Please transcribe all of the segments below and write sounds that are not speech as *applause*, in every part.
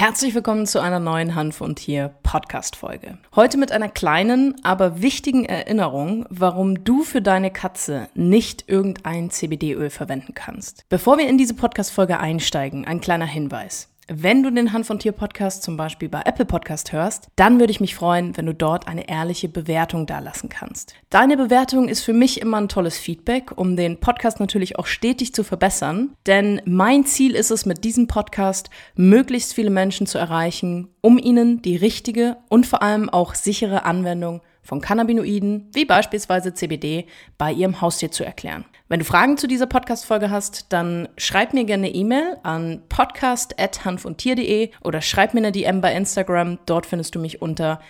Herzlich willkommen zu einer neuen Hanf und Tier Podcast Folge. Heute mit einer kleinen, aber wichtigen Erinnerung, warum du für deine Katze nicht irgendein CBD-Öl verwenden kannst. Bevor wir in diese Podcast Folge einsteigen, ein kleiner Hinweis. Wenn du den Hand von Tier Podcast zum Beispiel bei Apple Podcast hörst, dann würde ich mich freuen, wenn du dort eine ehrliche Bewertung dalassen kannst. Deine Bewertung ist für mich immer ein tolles Feedback, um den Podcast natürlich auch stetig zu verbessern. Denn mein Ziel ist es, mit diesem Podcast möglichst viele Menschen zu erreichen, um ihnen die richtige und vor allem auch sichere Anwendung von Cannabinoiden, wie beispielsweise CBD, bei ihrem Haustier zu erklären. Wenn du Fragen zu dieser Podcast-Folge hast, dann schreib mir gerne eine E-Mail an podcast.hanfundtier.de oder schreib mir eine DM bei Instagram. Dort findest du mich unter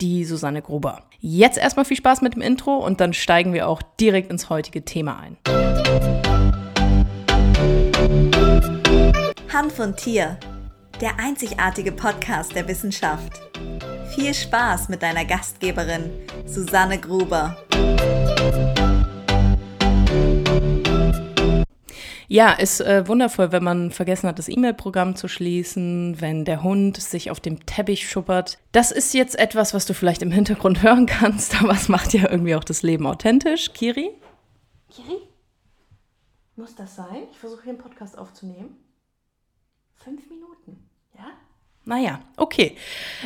die Susanne Gruber. Jetzt erstmal viel Spaß mit dem Intro und dann steigen wir auch direkt ins heutige Thema ein. Hanf und Tier, der einzigartige Podcast der Wissenschaft. Viel Spaß mit deiner Gastgeberin Susanne Gruber. Ja, ist äh, wundervoll, wenn man vergessen hat, das E-Mail-Programm zu schließen, wenn der Hund sich auf dem Teppich schuppert. Das ist jetzt etwas, was du vielleicht im Hintergrund *laughs* hören kannst, aber es macht ja irgendwie auch das Leben authentisch. Kiri? Kiri? Muss das sein? Ich versuche hier einen Podcast aufzunehmen. Fünf Minuten. Ja? Naja, okay.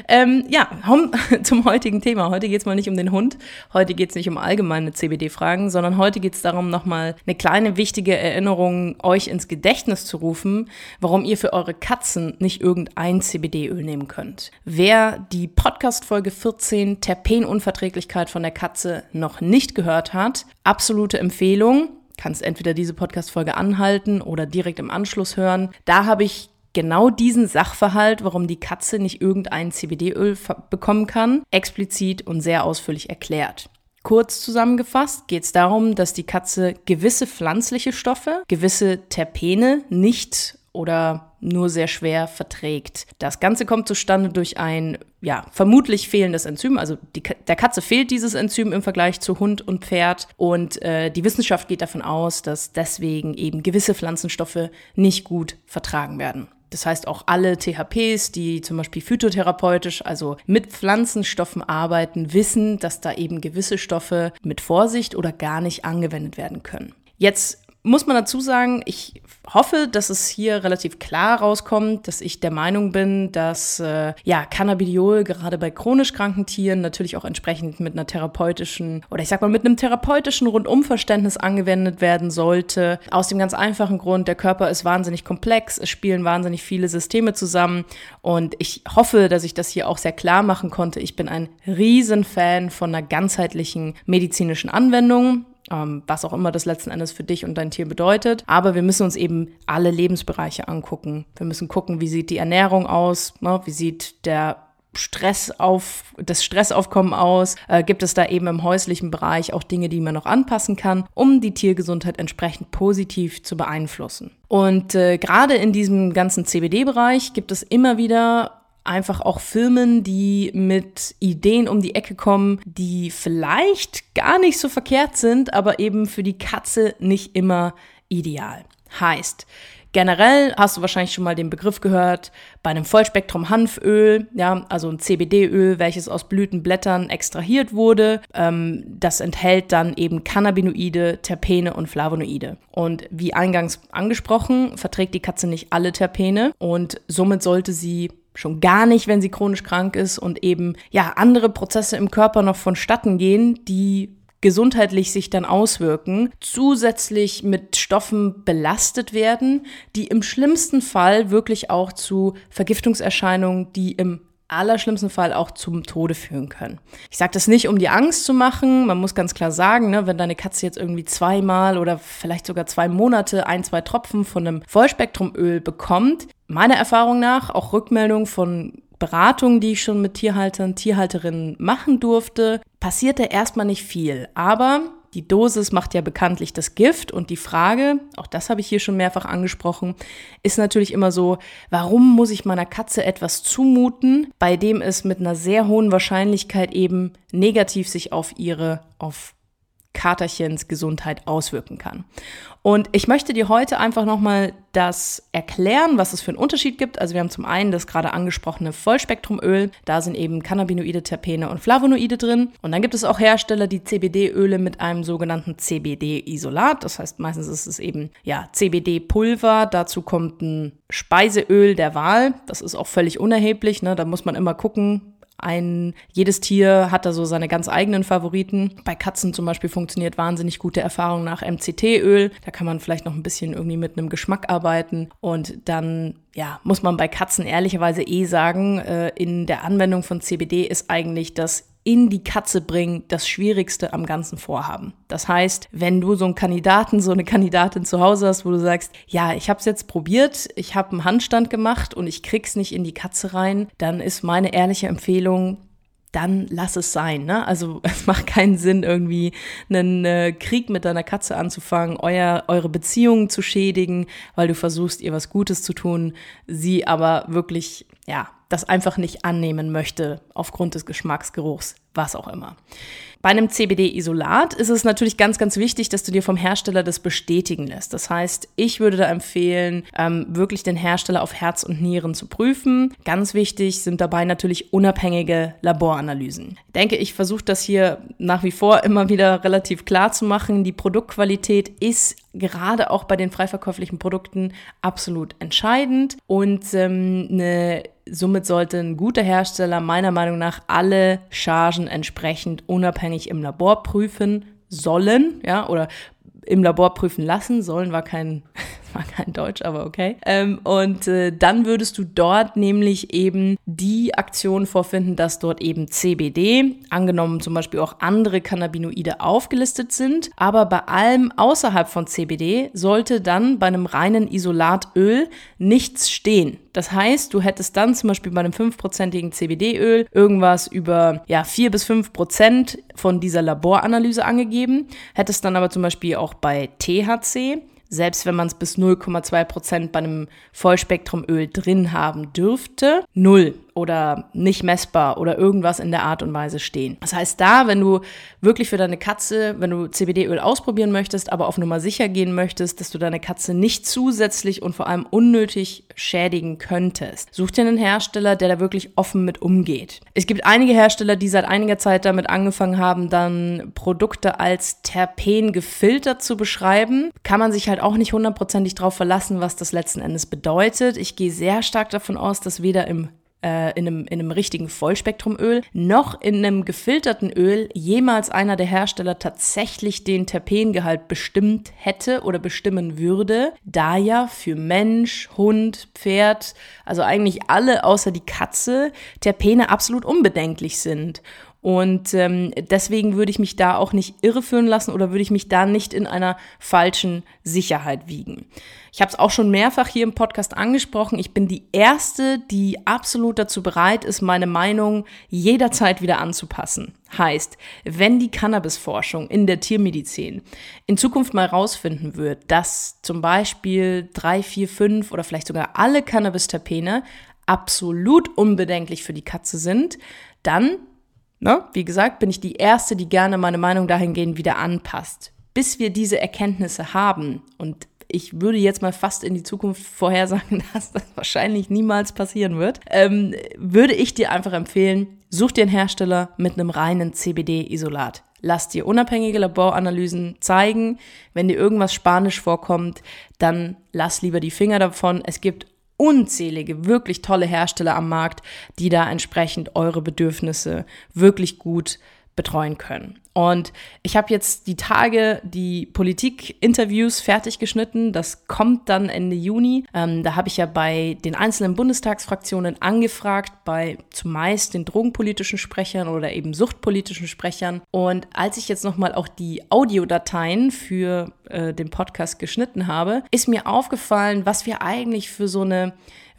Ähm, ja, *laughs* zum heutigen Thema. Heute geht es mal nicht um den Hund, heute geht es nicht um allgemeine CBD-Fragen, sondern heute geht es darum, nochmal eine kleine wichtige Erinnerung euch ins Gedächtnis zu rufen, warum ihr für eure Katzen nicht irgendein CBD-Öl nehmen könnt. Wer die Podcast-Folge 14 Terpenunverträglichkeit von der Katze noch nicht gehört hat, absolute Empfehlung kannst entweder diese Podcast-Folge anhalten oder direkt im Anschluss hören. Da habe ich genau diesen Sachverhalt, warum die Katze nicht irgendein CBD-Öl bekommen kann, explizit und sehr ausführlich erklärt. Kurz zusammengefasst geht es darum, dass die Katze gewisse pflanzliche Stoffe, gewisse Terpene nicht oder nur sehr schwer verträgt. Das Ganze kommt zustande durch ein, ja, vermutlich fehlendes Enzym. Also die, der Katze fehlt dieses Enzym im Vergleich zu Hund und Pferd. Und äh, die Wissenschaft geht davon aus, dass deswegen eben gewisse Pflanzenstoffe nicht gut vertragen werden. Das heißt auch alle THPs, die zum Beispiel phytotherapeutisch, also mit Pflanzenstoffen arbeiten, wissen, dass da eben gewisse Stoffe mit Vorsicht oder gar nicht angewendet werden können. Jetzt muss man dazu sagen, ich hoffe, dass es hier relativ klar rauskommt, dass ich der Meinung bin, dass äh, ja Cannabidiol gerade bei chronisch kranken Tieren natürlich auch entsprechend mit einer therapeutischen oder ich sag mal mit einem therapeutischen Rundumverständnis angewendet werden sollte. Aus dem ganz einfachen Grund, der Körper ist wahnsinnig komplex, es spielen wahnsinnig viele Systeme zusammen und ich hoffe, dass ich das hier auch sehr klar machen konnte. Ich bin ein Riesenfan von einer ganzheitlichen medizinischen Anwendung ähm, was auch immer das letzten Endes für dich und dein Tier bedeutet. Aber wir müssen uns eben alle Lebensbereiche angucken. Wir müssen gucken, wie sieht die Ernährung aus, ne? wie sieht der Stress auf, das Stressaufkommen aus? Äh, gibt es da eben im häuslichen Bereich auch Dinge, die man noch anpassen kann, um die Tiergesundheit entsprechend positiv zu beeinflussen? Und äh, gerade in diesem ganzen CBD-Bereich gibt es immer wieder einfach auch Firmen, die mit Ideen um die Ecke kommen, die vielleicht gar nicht so verkehrt sind, aber eben für die Katze nicht immer ideal. Heißt, Generell hast du wahrscheinlich schon mal den Begriff gehört, bei einem Vollspektrum-Hanföl, ja, also ein CBD-Öl, welches aus Blütenblättern extrahiert wurde. Ähm, das enthält dann eben Cannabinoide, Terpene und Flavonoide. Und wie eingangs angesprochen, verträgt die Katze nicht alle Terpene und somit sollte sie schon gar nicht, wenn sie chronisch krank ist und eben ja andere Prozesse im Körper noch vonstatten gehen, die gesundheitlich sich dann auswirken, zusätzlich mit Stoffen belastet werden, die im schlimmsten Fall wirklich auch zu Vergiftungserscheinungen, die im allerschlimmsten Fall auch zum Tode führen können. Ich sage das nicht, um die Angst zu machen. Man muss ganz klar sagen, ne, wenn deine Katze jetzt irgendwie zweimal oder vielleicht sogar zwei Monate ein, zwei Tropfen von einem Vollspektrumöl bekommt, meiner Erfahrung nach, auch Rückmeldungen von Beratungen, die ich schon mit Tierhaltern, Tierhalterinnen machen durfte, passierte erstmal nicht viel. Aber die Dosis macht ja bekanntlich das Gift und die Frage, auch das habe ich hier schon mehrfach angesprochen, ist natürlich immer so, warum muss ich meiner Katze etwas zumuten, bei dem es mit einer sehr hohen Wahrscheinlichkeit eben negativ sich auf ihre, auf Katerchens Gesundheit auswirken kann. Und ich möchte dir heute einfach nochmal das erklären, was es für einen Unterschied gibt. Also wir haben zum einen das gerade angesprochene Vollspektrumöl. Da sind eben Cannabinoide, Terpene und Flavonoide drin. Und dann gibt es auch Hersteller, die CBD-Öle mit einem sogenannten CBD-Isolat. Das heißt, meistens ist es eben ja CBD-Pulver. Dazu kommt ein Speiseöl der Wahl. Das ist auch völlig unerheblich. Ne? Da muss man immer gucken, ein, jedes Tier hat da so seine ganz eigenen Favoriten. Bei Katzen zum Beispiel funktioniert wahnsinnig gute Erfahrung nach MCT-Öl. Da kann man vielleicht noch ein bisschen irgendwie mit einem Geschmack arbeiten. Und dann, ja, muss man bei Katzen ehrlicherweise eh sagen, äh, in der Anwendung von CBD ist eigentlich das in die Katze bringen das Schwierigste am ganzen Vorhaben. Das heißt, wenn du so einen Kandidaten, so eine Kandidatin zu Hause hast, wo du sagst, ja, ich habe es jetzt probiert, ich habe einen Handstand gemacht und ich krieg's nicht in die Katze rein, dann ist meine ehrliche Empfehlung, dann lass es sein. Ne? Also *laughs* es macht keinen Sinn, irgendwie einen äh, Krieg mit deiner Katze anzufangen, euer, eure Beziehungen zu schädigen, weil du versuchst, ihr was Gutes zu tun, sie aber wirklich, ja, das einfach nicht annehmen möchte aufgrund des Geschmacksgeruchs, was auch immer. Bei einem CBD-Isolat ist es natürlich ganz, ganz wichtig, dass du dir vom Hersteller das bestätigen lässt. Das heißt, ich würde da empfehlen, ähm, wirklich den Hersteller auf Herz und Nieren zu prüfen. Ganz wichtig sind dabei natürlich unabhängige Laboranalysen. Ich denke, ich versuche das hier nach wie vor immer wieder relativ klar zu machen. Die Produktqualität ist gerade auch bei den freiverkäuflichen Produkten absolut entscheidend und ähm, eine Somit sollte ein guter Hersteller meiner Meinung nach alle Chargen entsprechend unabhängig im Labor prüfen sollen, ja, oder im Labor prüfen lassen. Sollen war kein, *laughs* war kein Deutsch, aber okay. Ähm, und äh, dann würdest du dort nämlich eben die Aktion vorfinden, dass dort eben CBD, angenommen zum Beispiel auch andere Cannabinoide aufgelistet sind. Aber bei allem außerhalb von CBD sollte dann bei einem reinen Isolatöl nichts stehen. Das heißt, du hättest dann zum Beispiel bei einem 5%igen CBD-Öl irgendwas über ja, 4 bis 5 Prozent von dieser Laboranalyse angegeben, hättest dann aber zum Beispiel auch bei THC selbst wenn man es bis 0,2 Prozent bei einem Vollspektrumöl drin haben dürfte, null oder nicht messbar oder irgendwas in der Art und Weise stehen. Das heißt, da, wenn du wirklich für deine Katze, wenn du CBD-Öl ausprobieren möchtest, aber auf Nummer sicher gehen möchtest, dass du deine Katze nicht zusätzlich und vor allem unnötig schädigen könntest, such dir einen Hersteller, der da wirklich offen mit umgeht. Es gibt einige Hersteller, die seit einiger Zeit damit angefangen haben, dann Produkte als Terpen gefiltert zu beschreiben. Kann man sich halt auch nicht hundertprozentig drauf verlassen, was das letzten Endes bedeutet. Ich gehe sehr stark davon aus, dass weder im äh, in, einem, in einem richtigen Vollspektrumöl, noch in einem gefilterten Öl jemals einer der Hersteller tatsächlich den Terpengehalt bestimmt hätte oder bestimmen würde, da ja für Mensch, Hund, Pferd, also eigentlich alle außer die Katze, Terpene absolut unbedenklich sind. Und ähm, deswegen würde ich mich da auch nicht irreführen lassen oder würde ich mich da nicht in einer falschen Sicherheit wiegen. Ich habe es auch schon mehrfach hier im Podcast angesprochen. Ich bin die Erste, die absolut dazu bereit ist, meine Meinung jederzeit wieder anzupassen. Heißt, wenn die Cannabisforschung in der Tiermedizin in Zukunft mal rausfinden wird, dass zum Beispiel drei, vier, fünf oder vielleicht sogar alle Cannabis-Terpene absolut unbedenklich für die Katze sind, dann Ne? Wie gesagt, bin ich die Erste, die gerne meine Meinung dahingehend wieder anpasst. Bis wir diese Erkenntnisse haben, und ich würde jetzt mal fast in die Zukunft vorhersagen, *laughs* dass das wahrscheinlich niemals passieren wird, ähm, würde ich dir einfach empfehlen, such dir einen Hersteller mit einem reinen CBD-Isolat. Lass dir unabhängige Laboranalysen zeigen. Wenn dir irgendwas Spanisch vorkommt, dann lass lieber die Finger davon. Es gibt unzählige, wirklich tolle Hersteller am Markt, die da entsprechend eure Bedürfnisse wirklich gut betreuen können. Und ich habe jetzt die Tage die Politik-Interviews fertig geschnitten. Das kommt dann Ende Juni. Ähm, da habe ich ja bei den einzelnen Bundestagsfraktionen angefragt, bei zumeist den drogenpolitischen Sprechern oder eben suchtpolitischen Sprechern. Und als ich jetzt nochmal auch die Audiodateien für äh, den Podcast geschnitten habe, ist mir aufgefallen, was wir eigentlich für so eine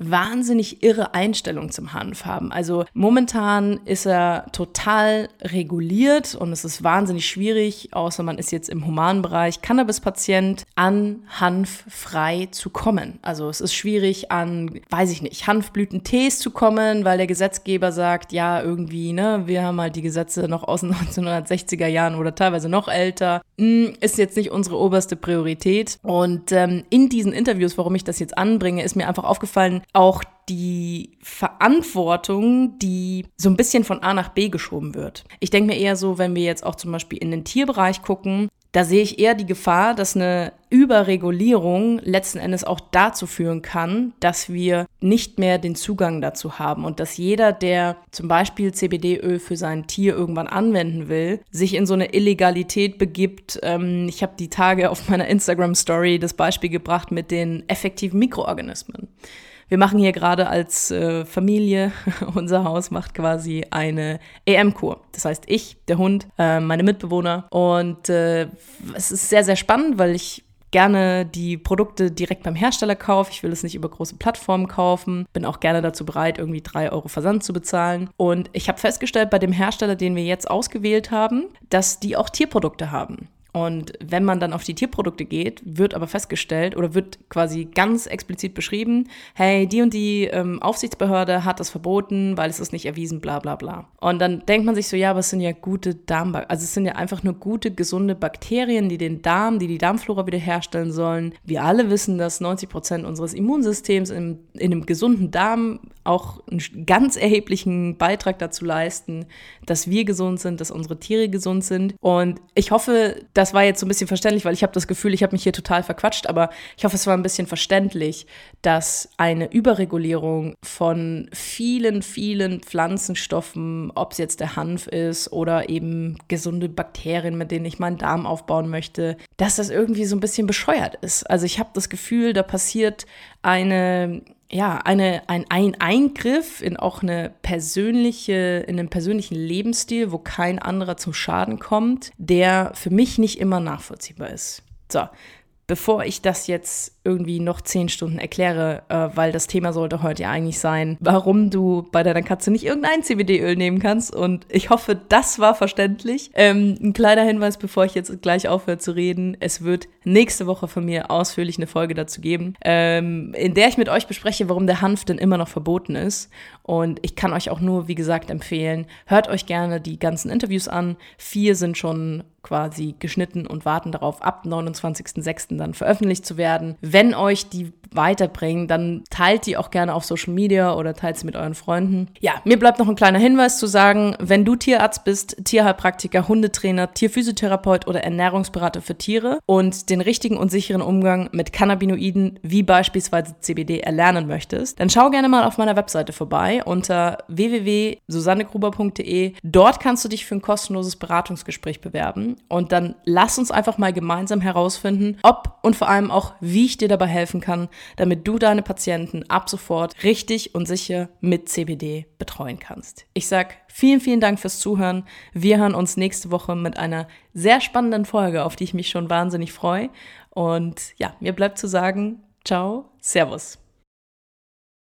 wahnsinnig irre Einstellung zum Hanf haben. Also momentan ist er total reguliert und es ist wahnsinnig schwierig, außer man ist jetzt im humanen Bereich Cannabispatient, an Hanf frei zu kommen. Also es ist schwierig an, weiß ich nicht, Hanfblütentees zu kommen, weil der Gesetzgeber sagt, ja, irgendwie, ne, wir haben halt die Gesetze noch aus den *laughs* 1960er Jahren oder teilweise noch älter. Hm, ist jetzt nicht unsere oberste Priorität. Und ähm, in diesen Interviews, warum ich das jetzt anbringe, ist mir einfach aufgefallen, auch die Verantwortung, die so ein bisschen von A nach B geschoben wird. Ich denke mir eher so, wenn wir jetzt auch zum Beispiel in den Tierbereich gucken, da sehe ich eher die Gefahr, dass eine Überregulierung letzten Endes auch dazu führen kann, dass wir nicht mehr den Zugang dazu haben und dass jeder, der zum Beispiel CBD-Öl für sein Tier irgendwann anwenden will, sich in so eine Illegalität begibt. Ähm, ich habe die Tage auf meiner Instagram-Story das Beispiel gebracht mit den effektiven Mikroorganismen. Wir machen hier gerade als äh, Familie, *laughs* unser Haus macht quasi eine EM-Kur. Das heißt, ich, der Hund, äh, meine Mitbewohner. Und äh, es ist sehr, sehr spannend, weil ich gerne die Produkte direkt beim Hersteller kaufe. Ich will es nicht über große Plattformen kaufen. Bin auch gerne dazu bereit, irgendwie drei Euro Versand zu bezahlen. Und ich habe festgestellt bei dem Hersteller, den wir jetzt ausgewählt haben, dass die auch Tierprodukte haben. Und wenn man dann auf die Tierprodukte geht, wird aber festgestellt oder wird quasi ganz explizit beschrieben, hey, die und die ähm, Aufsichtsbehörde hat das verboten, weil es ist nicht erwiesen, bla bla bla. Und dann denkt man sich so, ja, aber es sind ja gute Darmbakterien, also es sind ja einfach nur gute, gesunde Bakterien, die den Darm, die die Darmflora wiederherstellen sollen. Wir alle wissen, dass 90 Prozent unseres Immunsystems in, in einem gesunden Darm auch einen ganz erheblichen Beitrag dazu leisten, dass wir gesund sind, dass unsere Tiere gesund sind. Und ich hoffe, das war jetzt so ein bisschen verständlich, weil ich habe das Gefühl, ich habe mich hier total verquatscht, aber ich hoffe, es war ein bisschen verständlich, dass eine Überregulierung von vielen, vielen Pflanzenstoffen, ob es jetzt der Hanf ist oder eben gesunde Bakterien, mit denen ich meinen Darm aufbauen möchte, dass das irgendwie so ein bisschen bescheuert ist. Also ich habe das Gefühl, da passiert eine ja, eine, ein, ein Eingriff in auch eine persönliche, in einen persönlichen Lebensstil, wo kein anderer zum Schaden kommt, der für mich nicht immer nachvollziehbar ist. So, bevor ich das jetzt irgendwie noch zehn Stunden erkläre, äh, weil das Thema sollte heute ja eigentlich sein, warum du bei deiner Katze nicht irgendein CBD-Öl nehmen kannst. Und ich hoffe, das war verständlich. Ähm, ein kleiner Hinweis, bevor ich jetzt gleich aufhöre zu reden. Es wird nächste Woche von mir ausführlich eine Folge dazu geben, ähm, in der ich mit euch bespreche, warum der Hanf denn immer noch verboten ist. Und ich kann euch auch nur, wie gesagt, empfehlen, hört euch gerne die ganzen Interviews an. Vier sind schon quasi geschnitten und warten darauf, ab 29.06. dann veröffentlicht zu werden wenn euch die weiterbringen, dann teilt die auch gerne auf Social Media oder teilt sie mit euren Freunden. Ja, mir bleibt noch ein kleiner Hinweis zu sagen, wenn du Tierarzt bist, Tierheilpraktiker, Hundetrainer, Tierphysiotherapeut oder Ernährungsberater für Tiere und den richtigen und sicheren Umgang mit Cannabinoiden wie beispielsweise CBD erlernen möchtest, dann schau gerne mal auf meiner Webseite vorbei unter www.susannegruber.de. Dort kannst du dich für ein kostenloses Beratungsgespräch bewerben und dann lass uns einfach mal gemeinsam herausfinden, ob und vor allem auch, wie ich dir dabei helfen kann, damit du deine Patienten ab sofort richtig und sicher mit CBD betreuen kannst. Ich sag vielen, vielen Dank fürs Zuhören. Wir hören uns nächste Woche mit einer sehr spannenden Folge, auf die ich mich schon wahnsinnig freue. Und ja, mir bleibt zu sagen, ciao, servus.